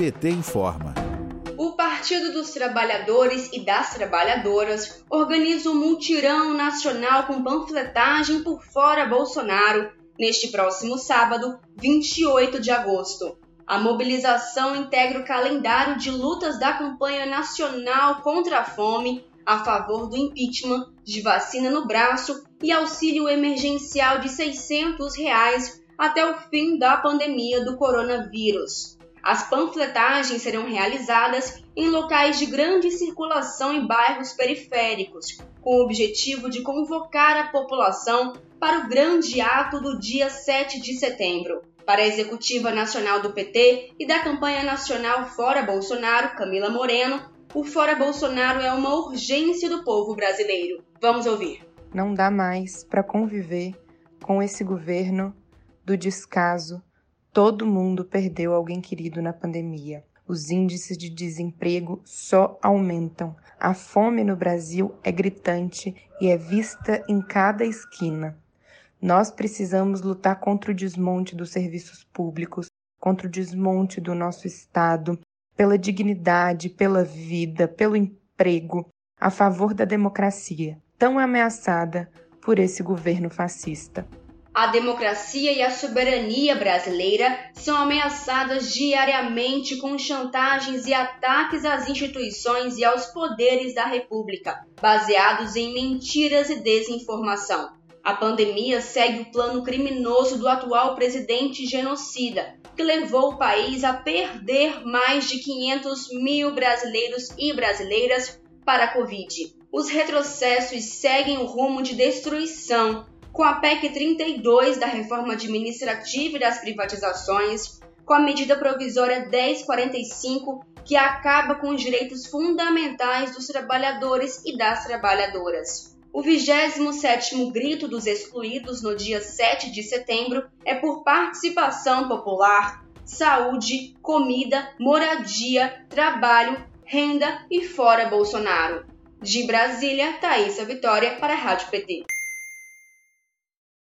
PT informa. O Partido dos Trabalhadores e das Trabalhadoras organiza um multirão nacional com panfletagem por fora Bolsonaro neste próximo sábado, 28 de agosto. A mobilização integra o calendário de lutas da campanha nacional contra a fome, a favor do impeachment, de vacina no braço e auxílio emergencial de 600 reais até o fim da pandemia do coronavírus. As panfletagens serão realizadas em locais de grande circulação em bairros periféricos, com o objetivo de convocar a população para o grande ato do dia 7 de setembro. Para a executiva nacional do PT e da campanha nacional Fora Bolsonaro, Camila Moreno, o Fora Bolsonaro é uma urgência do povo brasileiro. Vamos ouvir. Não dá mais para conviver com esse governo do descaso Todo mundo perdeu alguém querido na pandemia. Os índices de desemprego só aumentam. A fome no Brasil é gritante e é vista em cada esquina. Nós precisamos lutar contra o desmonte dos serviços públicos, contra o desmonte do nosso Estado, pela dignidade, pela vida, pelo emprego, a favor da democracia, tão ameaçada por esse governo fascista. A democracia e a soberania brasileira são ameaçadas diariamente com chantagens e ataques às instituições e aos poderes da República, baseados em mentiras e desinformação. A pandemia segue o plano criminoso do atual presidente genocida, que levou o país a perder mais de 500 mil brasileiros e brasileiras para a Covid. Os retrocessos seguem o rumo de destruição com a PEC 32 da reforma administrativa e das privatizações, com a medida provisória 1045, que acaba com os direitos fundamentais dos trabalhadores e das trabalhadoras. O 27º Grito dos Excluídos no dia 7 de setembro é por participação popular, saúde, comida, moradia, trabalho, renda e fora Bolsonaro. De Brasília, Thaisa Vitória para a Rádio PT.